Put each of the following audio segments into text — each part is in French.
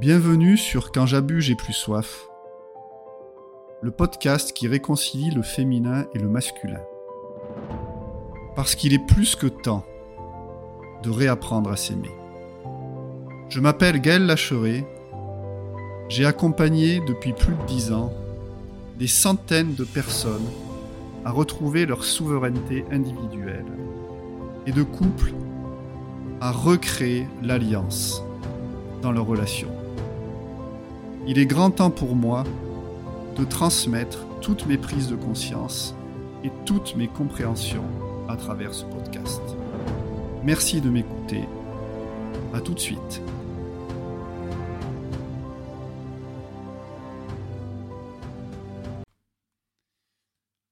Bienvenue sur Quand j'abuse, j'ai plus soif. Le podcast qui réconcilie le féminin et le masculin. Parce qu'il est plus que temps de réapprendre à s'aimer. Je m'appelle Gaël Lacheret. J'ai accompagné depuis plus de dix ans des centaines de personnes à retrouver leur souveraineté individuelle et de couples à recréer l'alliance dans leurs relations. Il est grand temps pour moi de transmettre toutes mes prises de conscience et toutes mes compréhensions à travers ce podcast. Merci de m'écouter. À tout de suite.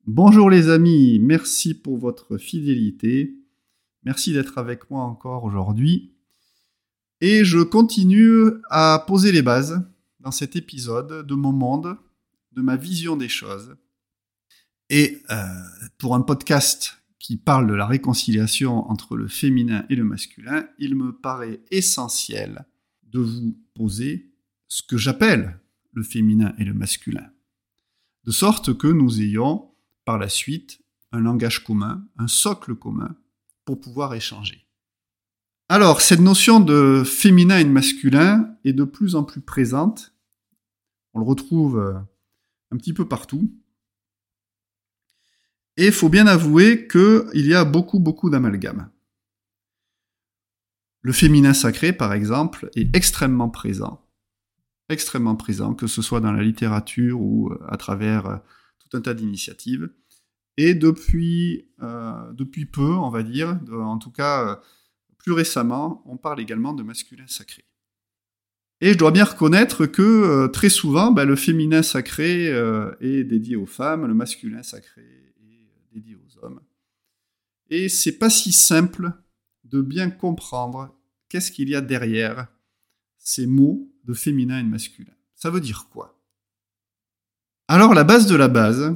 Bonjour les amis, merci pour votre fidélité. Merci d'être avec moi encore aujourd'hui. Et je continue à poser les bases dans cet épisode de mon monde, de ma vision des choses. Et euh, pour un podcast qui parle de la réconciliation entre le féminin et le masculin, il me paraît essentiel de vous poser ce que j'appelle le féminin et le masculin. De sorte que nous ayons par la suite un langage commun, un socle commun pour pouvoir échanger. Alors, cette notion de féminin et de masculin est de plus en plus présente on le retrouve euh, un petit peu partout. Et il faut bien avouer qu'il y a beaucoup, beaucoup d'amalgames. Le féminin sacré, par exemple, est extrêmement présent. Extrêmement présent, que ce soit dans la littérature ou euh, à travers euh, tout un tas d'initiatives. Et depuis, depuis peu, on va dire, en tout cas plus récemment, on parle également de masculin sacré. Et je dois bien reconnaître que euh, très souvent, bah, le féminin sacré euh, est dédié aux femmes, le masculin sacré est dédié aux hommes. Et c'est pas si simple de bien comprendre qu'est-ce qu'il y a derrière ces mots de féminin et de masculin. Ça veut dire quoi? Alors la base de la base,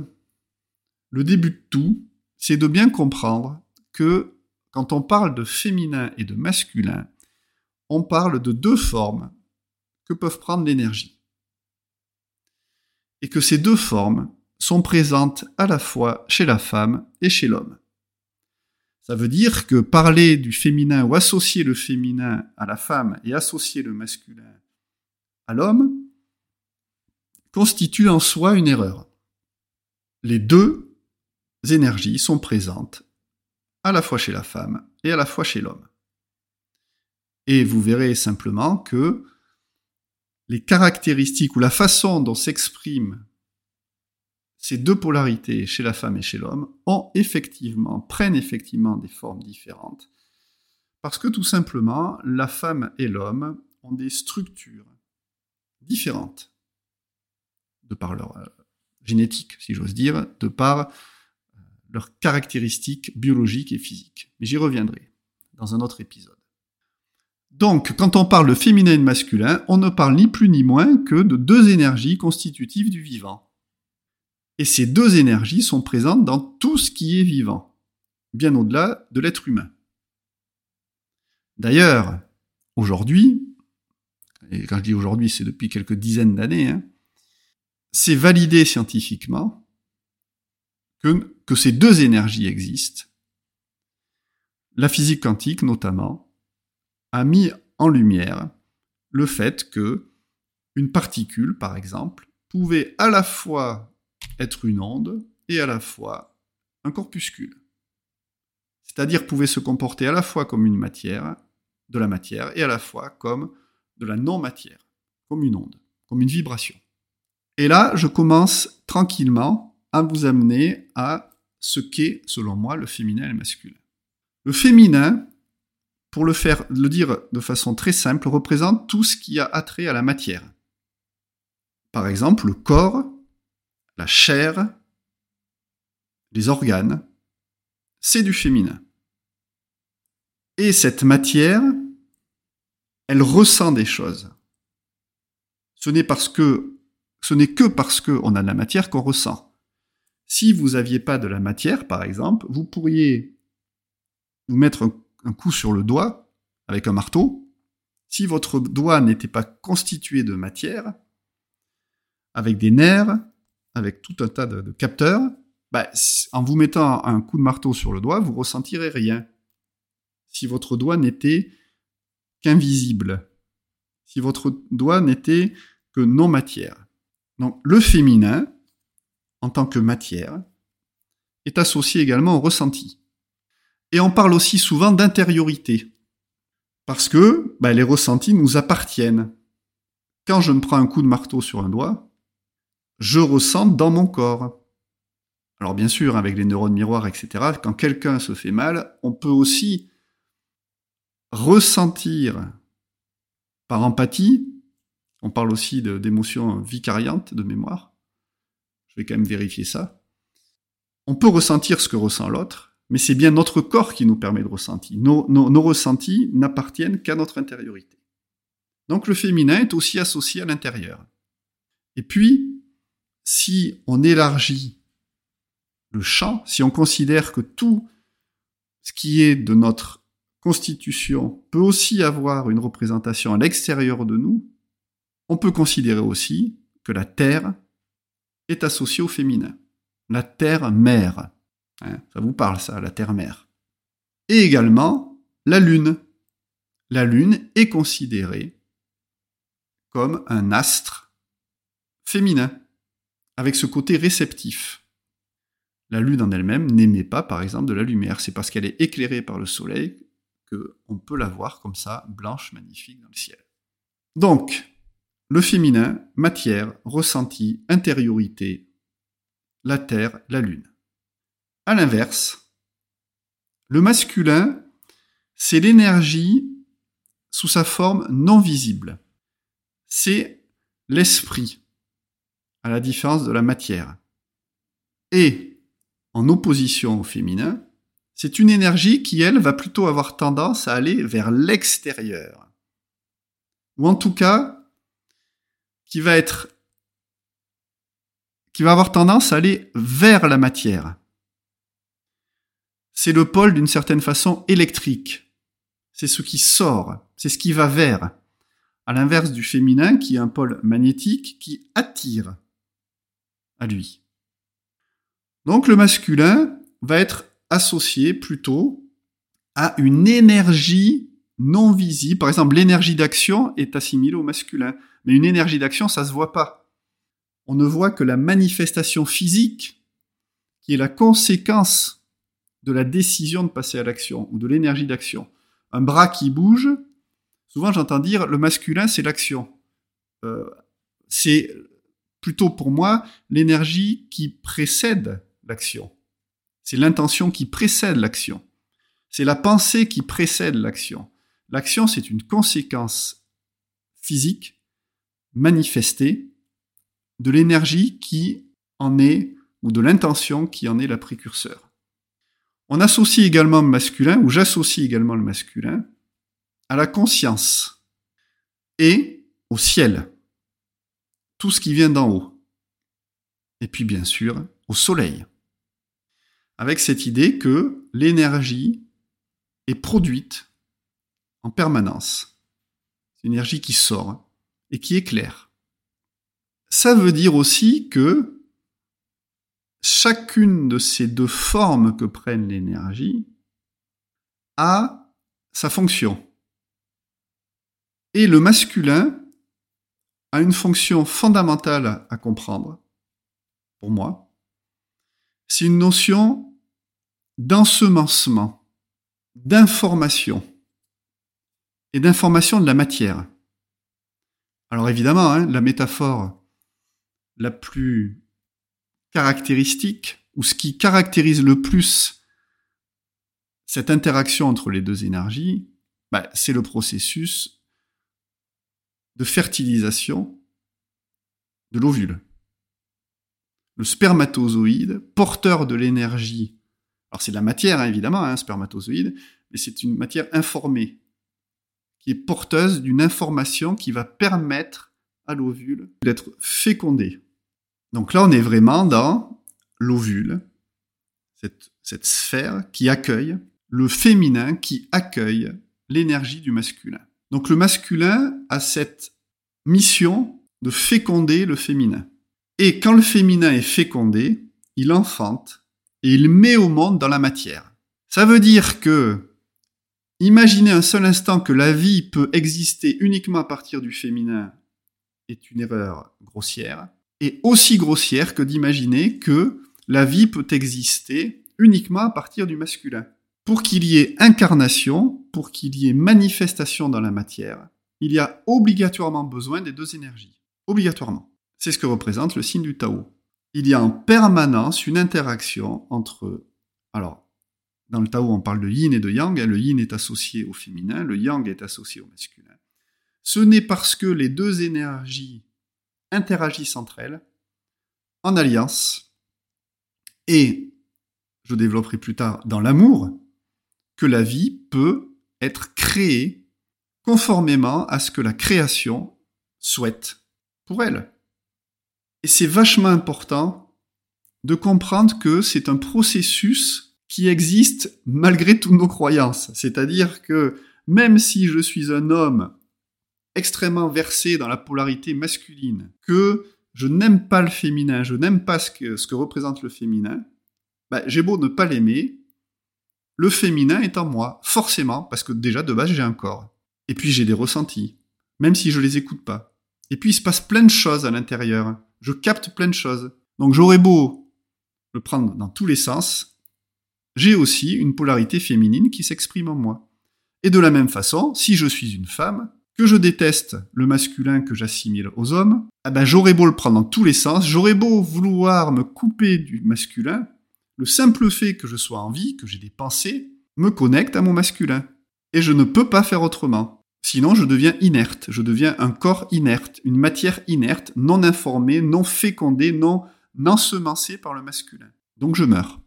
le début de tout, c'est de bien comprendre que quand on parle de féminin et de masculin, on parle de deux formes que peuvent prendre l'énergie. Et que ces deux formes sont présentes à la fois chez la femme et chez l'homme. Ça veut dire que parler du féminin ou associer le féminin à la femme et associer le masculin à l'homme constitue en soi une erreur. Les deux énergies sont présentes à la fois chez la femme et à la fois chez l'homme. Et vous verrez simplement que les caractéristiques ou la façon dont s'expriment ces deux polarités chez la femme et chez l'homme ont effectivement, prennent effectivement des formes différentes. Parce que tout simplement, la femme et l'homme ont des structures différentes, de par leur euh, génétique, si j'ose dire, de par euh, leurs caractéristiques biologiques et physiques. Mais j'y reviendrai dans un autre épisode. Donc, quand on parle de féminin et de masculin, on ne parle ni plus ni moins que de deux énergies constitutives du vivant. Et ces deux énergies sont présentes dans tout ce qui est vivant, bien au-delà de l'être humain. D'ailleurs, aujourd'hui, et quand je dis aujourd'hui, c'est depuis quelques dizaines d'années, hein, c'est validé scientifiquement que, que ces deux énergies existent. La physique quantique notamment, a mis en lumière le fait que une particule, par exemple, pouvait à la fois être une onde et à la fois un corpuscule. C'est-à-dire pouvait se comporter à la fois comme une matière, de la matière, et à la fois comme de la non-matière, comme une onde, comme une vibration. Et là, je commence tranquillement à vous amener à ce qu'est, selon moi, le féminin et le masculin. Le féminin pour le faire, le dire de façon très simple, représente tout ce qui a attrait à la matière. Par exemple, le corps, la chair, les organes, c'est du féminin. Et cette matière, elle ressent des choses. Ce n'est parce que, ce n'est que parce qu'on a de la matière qu'on ressent. Si vous n'aviez pas de la matière, par exemple, vous pourriez vous mettre un coup sur le doigt avec un marteau, Si votre doigt n'était pas constitué de matière, avec des nerfs, avec tout un tas de, capteurs, bah, en vous mettant un coup de marteau sur le doigt, vous ressentirez rien. Si votre doigt n'était qu'invisible, si votre doigt n'était que non matière. Donc le féminin, en tant que matière, est associé également au ressenti. Et on parle aussi souvent d'intériorité, parce que bah, les ressentis nous appartiennent. Quand je me prends un coup de marteau sur un doigt, je ressens dans mon corps. Alors bien sûr, avec les neurones miroirs, etc., quand quelqu'un se fait mal, on peut aussi ressentir par empathie, on parle aussi d'émotions vicariantes de mémoire, je vais quand même vérifier ça, on peut ressentir ce que ressent l'autre, mais c'est bien notre corps qui nous permet de ressentir. Nos, ressentis n'appartiennent qu'à notre intériorité. Donc le féminin est aussi associé à l'intérieur. Et puis, si on élargit le champ, si on considère que tout ce qui est de notre constitution peut aussi avoir une représentation à l'extérieur de nous, on peut considérer aussi que la Terre est associée au féminin la terre-mère. Hein, ça vous parle ça, la terre-mère. Et également la Lune. La Lune est considérée comme un astre féminin, avec ce côté réceptif. La Lune en elle-même n'émet pas, par exemple, de la lumière. C'est parce qu'elle est éclairée par le Soleil qu'on peut la voir comme ça, blanche, magnifique dans le ciel. Donc, le féminin, matière, ressenti, intériorité, la Terre, la Lune. À l'inverse, le masculin, c'est l'énergie sous sa forme non visible. C'est l'esprit, à la différence de la matière. Et, en opposition au féminin, c'est une énergie qui, elle, va plutôt avoir tendance à aller vers l'extérieur. Ou en tout cas, qui va être qui va avoir tendance à aller vers la matière. C'est le pôle d'une certaine façon électrique. C'est ce qui sort, c'est ce qui va vers. À l'inverse du féminin qui est un pôle magnétique qui attire à lui. Donc le masculin va être associé plutôt à une énergie non visible. Par exemple, l'énergie d'action est assimilée au masculin. Mais une énergie d'action, ça se voit pas on ne voit que la manifestation physique qui est la conséquence de la décision de passer à l'action ou de l'énergie d'action. Un bras qui bouge, souvent j'entends dire le masculin c'est l'action. Euh, c'est plutôt pour moi l'énergie qui précède l'action. C'est l'intention qui précède l'action. C'est la pensée qui précède l'action. L'action, c'est une conséquence physique manifestée de l'énergie qui en est, ou de l'intention qui en est la précurseur. On associe également le masculin, ou j'associe également le masculin, à la conscience et au ciel. Tout ce qui vient d'en haut. Et puis bien sûr, au soleil. Avec cette idée que l'énergie est produite en permanence. C'est une énergie qui sort et qui éclaire ça veut dire aussi que chacune de ces deux formes que prennent l'énergie a sa fonction. Et le masculin a une fonction fondamentale à comprendre, pour moi. C'est une notion d'ensemencement, d'information et d'information de la matière. Alors évidemment, hein, la métaphore la plus caractéristique, ou ce qui caractérise le plus cette interaction entre les deux énergies, bah, c'est le processus de fertilisation de l'ovule. Le spermatozoïde, porteur de l'énergie, alors c'est de la matière hein, évidemment, un hein, spermatozoïde, mais c'est une matière informée, qui est porteuse d'une information qui va permettre à l'ovule d'être fécondé. Donc là, on est vraiment dans l'ovule, cette, sphère qui accueille le féminin, qui accueille l'énergie du masculin. Donc le masculin a cette mission de féconder le féminin. Et quand le féminin est fécondé, il enfante et il met au monde dans la matière. Ça veut dire que imaginer un seul instant que la vie peut exister uniquement à partir du féminin est une erreur grossière, et aussi grossière que d'imaginer que la vie peut exister uniquement à partir du masculin. Pour qu'il y ait incarnation, pour qu'il y ait manifestation dans la matière, il y a obligatoirement besoin des deux énergies. Obligatoirement. C'est ce que représente le signe du Tao. Il y a en permanence une interaction entre... Alors, dans le Tao, on parle de yin et de yang. Le yin est associé au féminin, le yang est associé au masculin. Ce n'est parce que les deux énergies interagissent entre elles, en alliance, et, je développerai plus tard, dans l'amour, que la vie peut être créée conformément à ce que la création souhaite pour elle. Et c'est vachement important de comprendre que c'est un processus qui existe malgré toutes nos croyances. C'est-à-dire que même si je suis un homme extrêmement versé dans la polarité masculine, que je n'aime pas le féminin, je n'aime pas ce que, représente le féminin, bah, j'ai beau ne pas l'aimer, le féminin est en moi, forcément, parce que déjà de base j'ai un corps. Et puis j'ai des ressentis, même si je les écoute pas. Et puis il se passe plein de choses à l'intérieur. Je capte plein de choses. Donc j'aurais beau le prendre dans tous les sens, j'ai aussi une polarité féminine qui s'exprime en moi. Et de la même façon, si je suis une femme, je déteste le masculin que j'assimile aux hommes, eh ben j'aurais beau le prendre dans tous les sens, j'aurais beau vouloir me couper du masculin, le simple fait que je sois en vie, que j'ai des pensées, me connecte à mon masculin. Et je ne peux pas faire autrement. Sinon, je deviens inerte, je deviens un corps inerte, une matière inerte, non informée, non fécondée, non ensemencée par le masculin. Donc je meurs.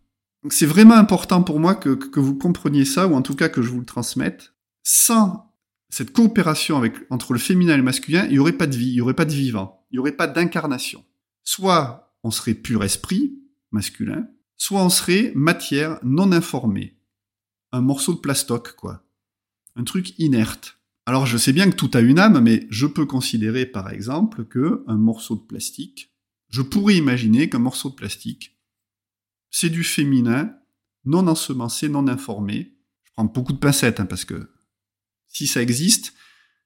c'est vraiment important pour moi que, que, vous compreniez ça, ou en tout cas que je vous le transmette. Sans cette coopération avec, entre le féminin et le masculin, il n'y aurait pas de vie, il n'y aurait pas de vivant, il n'y aurait pas d'incarnation. Soit on serait pur esprit, masculin, soit on serait matière non informée. Un morceau de plastoc, quoi. Un truc inerte. Alors je sais bien que tout a une âme, mais je peux considérer par exemple que un morceau de plastique, je pourrais imaginer qu'un morceau de plastique, c'est du féminin, non ensemencé, non informé. Je prends beaucoup de pincettes, hein, parce que si ça existe,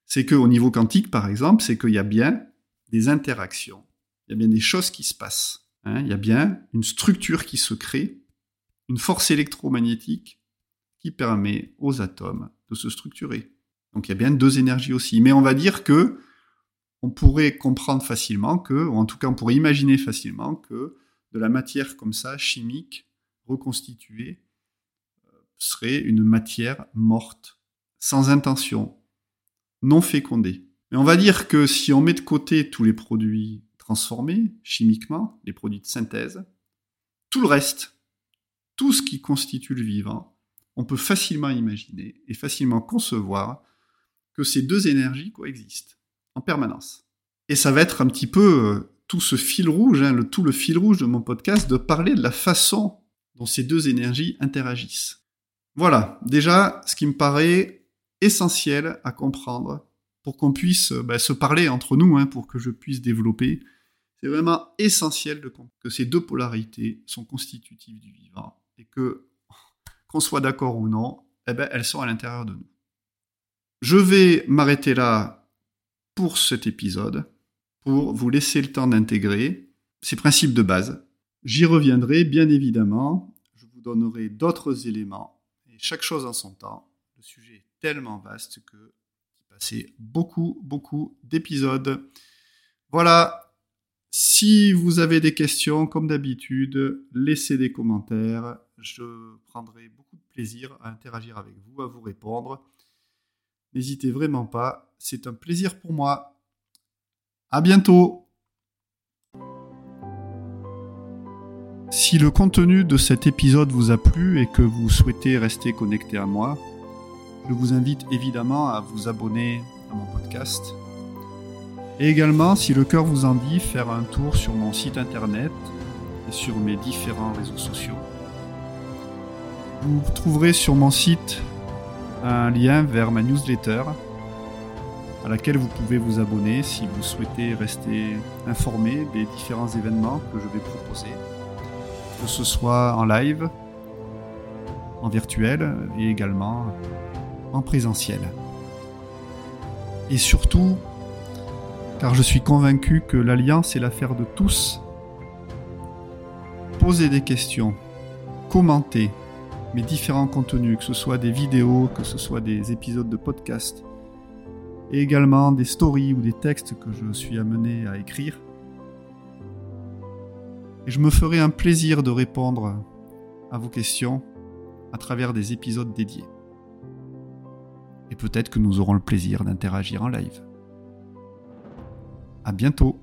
c'est qu'au niveau quantique, par exemple, c'est qu'il y a bien des interactions, il y a bien des choses qui se passent. Hein. il y a bien une structure qui se crée, une force électromagnétique qui permet aux atomes de se structurer. Donc il y a bien deux énergies aussi. Mais on va dire que on pourrait comprendre facilement que, ou en tout cas on pourrait imaginer facilement que de la matière comme ça, chimique, reconstituée, euh, serait une matière morte sans intention, non fécondée. Mais on va dire que si on met de côté tous les produits transformés chimiquement, les produits de synthèse, tout le reste, tout ce qui constitue le vivant, on peut facilement imaginer et facilement concevoir que ces deux énergies coexistent en permanence. Et ça va être un petit peu euh, tout ce fil rouge, hein, tout le fil rouge de mon podcast, de parler de la façon dont ces deux énergies interagissent. Voilà, déjà, ce qui me paraît essentiel à comprendre pour qu'on puisse euh, bah, se parler entre nous, hein, pour que je puisse développer. C'est vraiment essentiel de que ces deux polarités sont constitutives du vivant et que, qu'on soit d'accord ou non, eh ben, elles sont à l'intérieur de nous. Je vais m'arrêter là pour cet épisode, pour vous laisser le temps d'intégrer ces principes de base. J'y reviendrai bien évidemment, je vous donnerai d'autres éléments, et chaque chose en son temps. Le sujet tellement vaste que passait beaucoup, beaucoup d'épisodes. Voilà. Si vous avez des questions, comme d'habitude, laissez des commentaires. Je prendrai beaucoup de plaisir à interagir avec vous, à vous répondre. N'hésitez vraiment pas. C'est un plaisir pour moi. À bientôt. Si le contenu de cet épisode vous a plu et que vous souhaitez rester connecté à moi, je vous invite évidemment à vous abonner à mon podcast. Et également, si le cœur vous en dit, faire un tour sur mon site internet et sur mes différents réseaux sociaux. Vous trouverez sur mon site un lien vers ma newsletter à laquelle vous pouvez vous abonner si vous souhaitez rester informé des différents événements que je vais proposer, que ce soit en live, en virtuel et également en présentiel. Et surtout, car je suis convaincu que l'Alliance est l'affaire de tous, posez des questions, commentez mes différents contenus, que ce soit des vidéos, que ce soit des épisodes de podcast, et également des stories ou des textes que je suis amené à écrire. Et je me ferai un plaisir de répondre à vos questions à travers des épisodes dédiés. Et peut-être que nous aurons le plaisir d'interagir en live. À bientôt